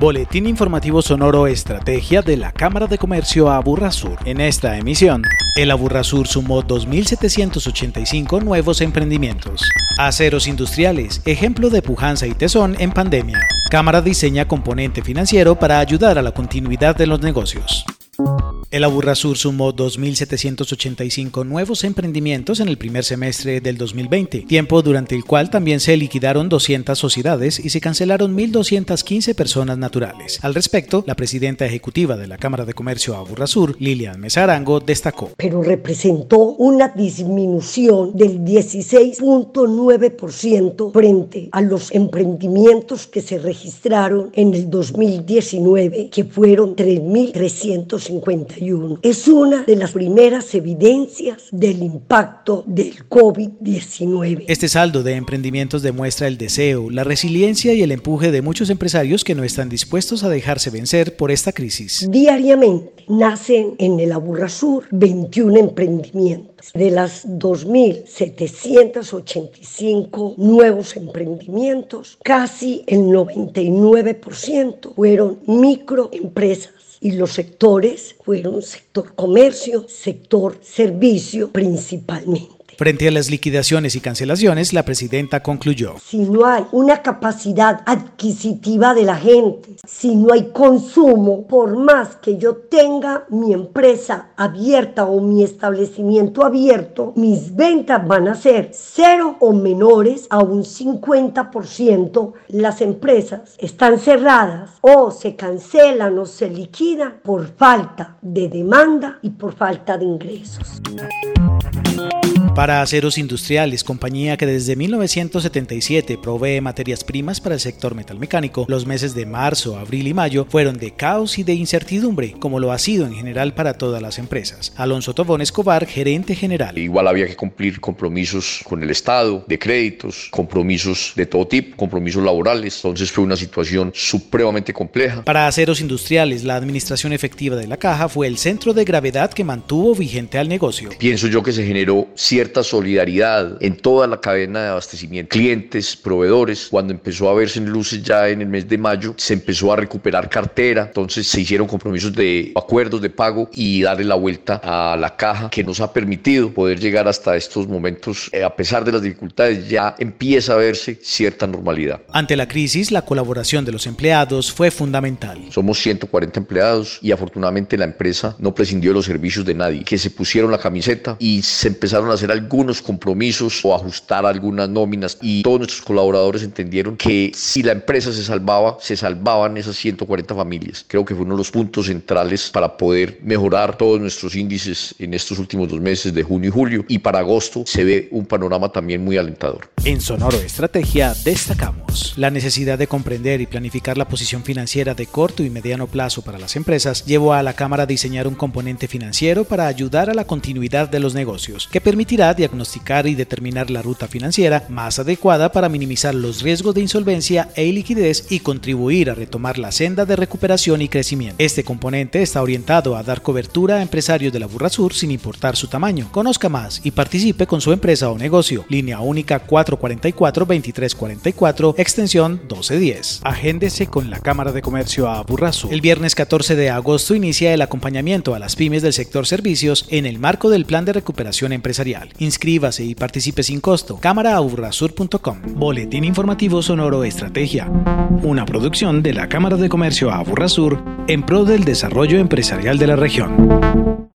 Boletín informativo sonoro Estrategia de la Cámara de Comercio Aburrasur. En esta emisión, el Aburrasur sumó 2.785 nuevos emprendimientos. Aceros industriales, ejemplo de pujanza y tesón en pandemia. Cámara diseña componente financiero para ayudar a la continuidad de los negocios. El Aburrasur sumó 2.785 nuevos emprendimientos en el primer semestre del 2020, tiempo durante el cual también se liquidaron 200 sociedades y se cancelaron 1.215 personas naturales. Al respecto, la presidenta ejecutiva de la Cámara de Comercio Aburrasur, Lilian Mesarango, destacó. Pero representó una disminución del 16.9% frente a los emprendimientos que se registraron en el 2019, que fueron 3.350 es una de las primeras evidencias del impacto del COVID-19. Este saldo de emprendimientos demuestra el deseo, la resiliencia y el empuje de muchos empresarios que no están dispuestos a dejarse vencer por esta crisis. Diariamente nacen en el Aburrasur 21 emprendimientos. De las 2.785 nuevos emprendimientos, casi el 99% fueron microempresas y los sectores fueron sector comercio, sector servicio principalmente. Frente a las liquidaciones y cancelaciones, la presidenta concluyó. Si no hay una capacidad adquisitiva de la gente, si no hay consumo, por más que yo tenga mi empresa abierta o mi establecimiento abierto, mis ventas van a ser cero o menores a un 50%. Las empresas están cerradas o se cancelan o se liquidan por falta de demanda y por falta de ingresos. Para Aceros Industriales, compañía que desde 1977 provee materias primas para el sector metalmecánico, los meses de marzo, abril y mayo fueron de caos y de incertidumbre, como lo ha sido en general para todas las empresas. Alonso Tobón Escobar, gerente general. Igual había que cumplir compromisos con el Estado, de créditos, compromisos de todo tipo, compromisos laborales. Entonces fue una situación supremamente compleja. Para Aceros Industriales, la administración efectiva de la caja fue el centro de gravedad que mantuvo vigente al negocio. Pienso yo que se generó cierta solidaridad en toda la cadena de abastecimiento, clientes, proveedores. Cuando empezó a verse en luces ya en el mes de mayo, se empezó a recuperar cartera, entonces se hicieron compromisos de acuerdos de pago y darle la vuelta a la caja que nos ha permitido poder llegar hasta estos momentos. Eh, a pesar de las dificultades, ya empieza a verse cierta normalidad. Ante la crisis, la colaboración de los empleados fue fundamental. Somos 140 empleados y afortunadamente la empresa no prescindió de los servicios de nadie, que se pusieron la camiseta y se empezaron a hacer algunos compromisos o ajustar algunas nóminas y todos nuestros colaboradores entendieron que si la empresa se salvaba, se salvaban esas 140 familias. Creo que fue uno de los puntos centrales para poder mejorar todos nuestros índices en estos últimos dos meses de junio y julio y para agosto se ve un panorama también muy alentador. En Sonoro Estrategia destacamos la necesidad de comprender y planificar la posición financiera de corto y mediano plazo para las empresas llevó a la Cámara a diseñar un componente financiero para ayudar a la continuidad de los negocios que permitirá diagnosticar y determinar la ruta financiera más adecuada para minimizar los riesgos de insolvencia e iliquidez y contribuir a retomar la senda de recuperación y crecimiento. Este componente está orientado a dar cobertura a empresarios de la Burrasur sin importar su tamaño. Conozca más y participe con su empresa o negocio. Línea única 444-2344, extensión 1210. Agéndese con la Cámara de Comercio a Burrasur. El viernes 14 de agosto inicia el acompañamiento a las pymes del sector servicios en el marco del Plan de Recuperación Empresarial. Inscríbase y participe sin costo. Cámaraaburrasur.com. Boletín informativo sonoro Estrategia. Una producción de la Cámara de Comercio Aburrasur en pro del desarrollo empresarial de la región.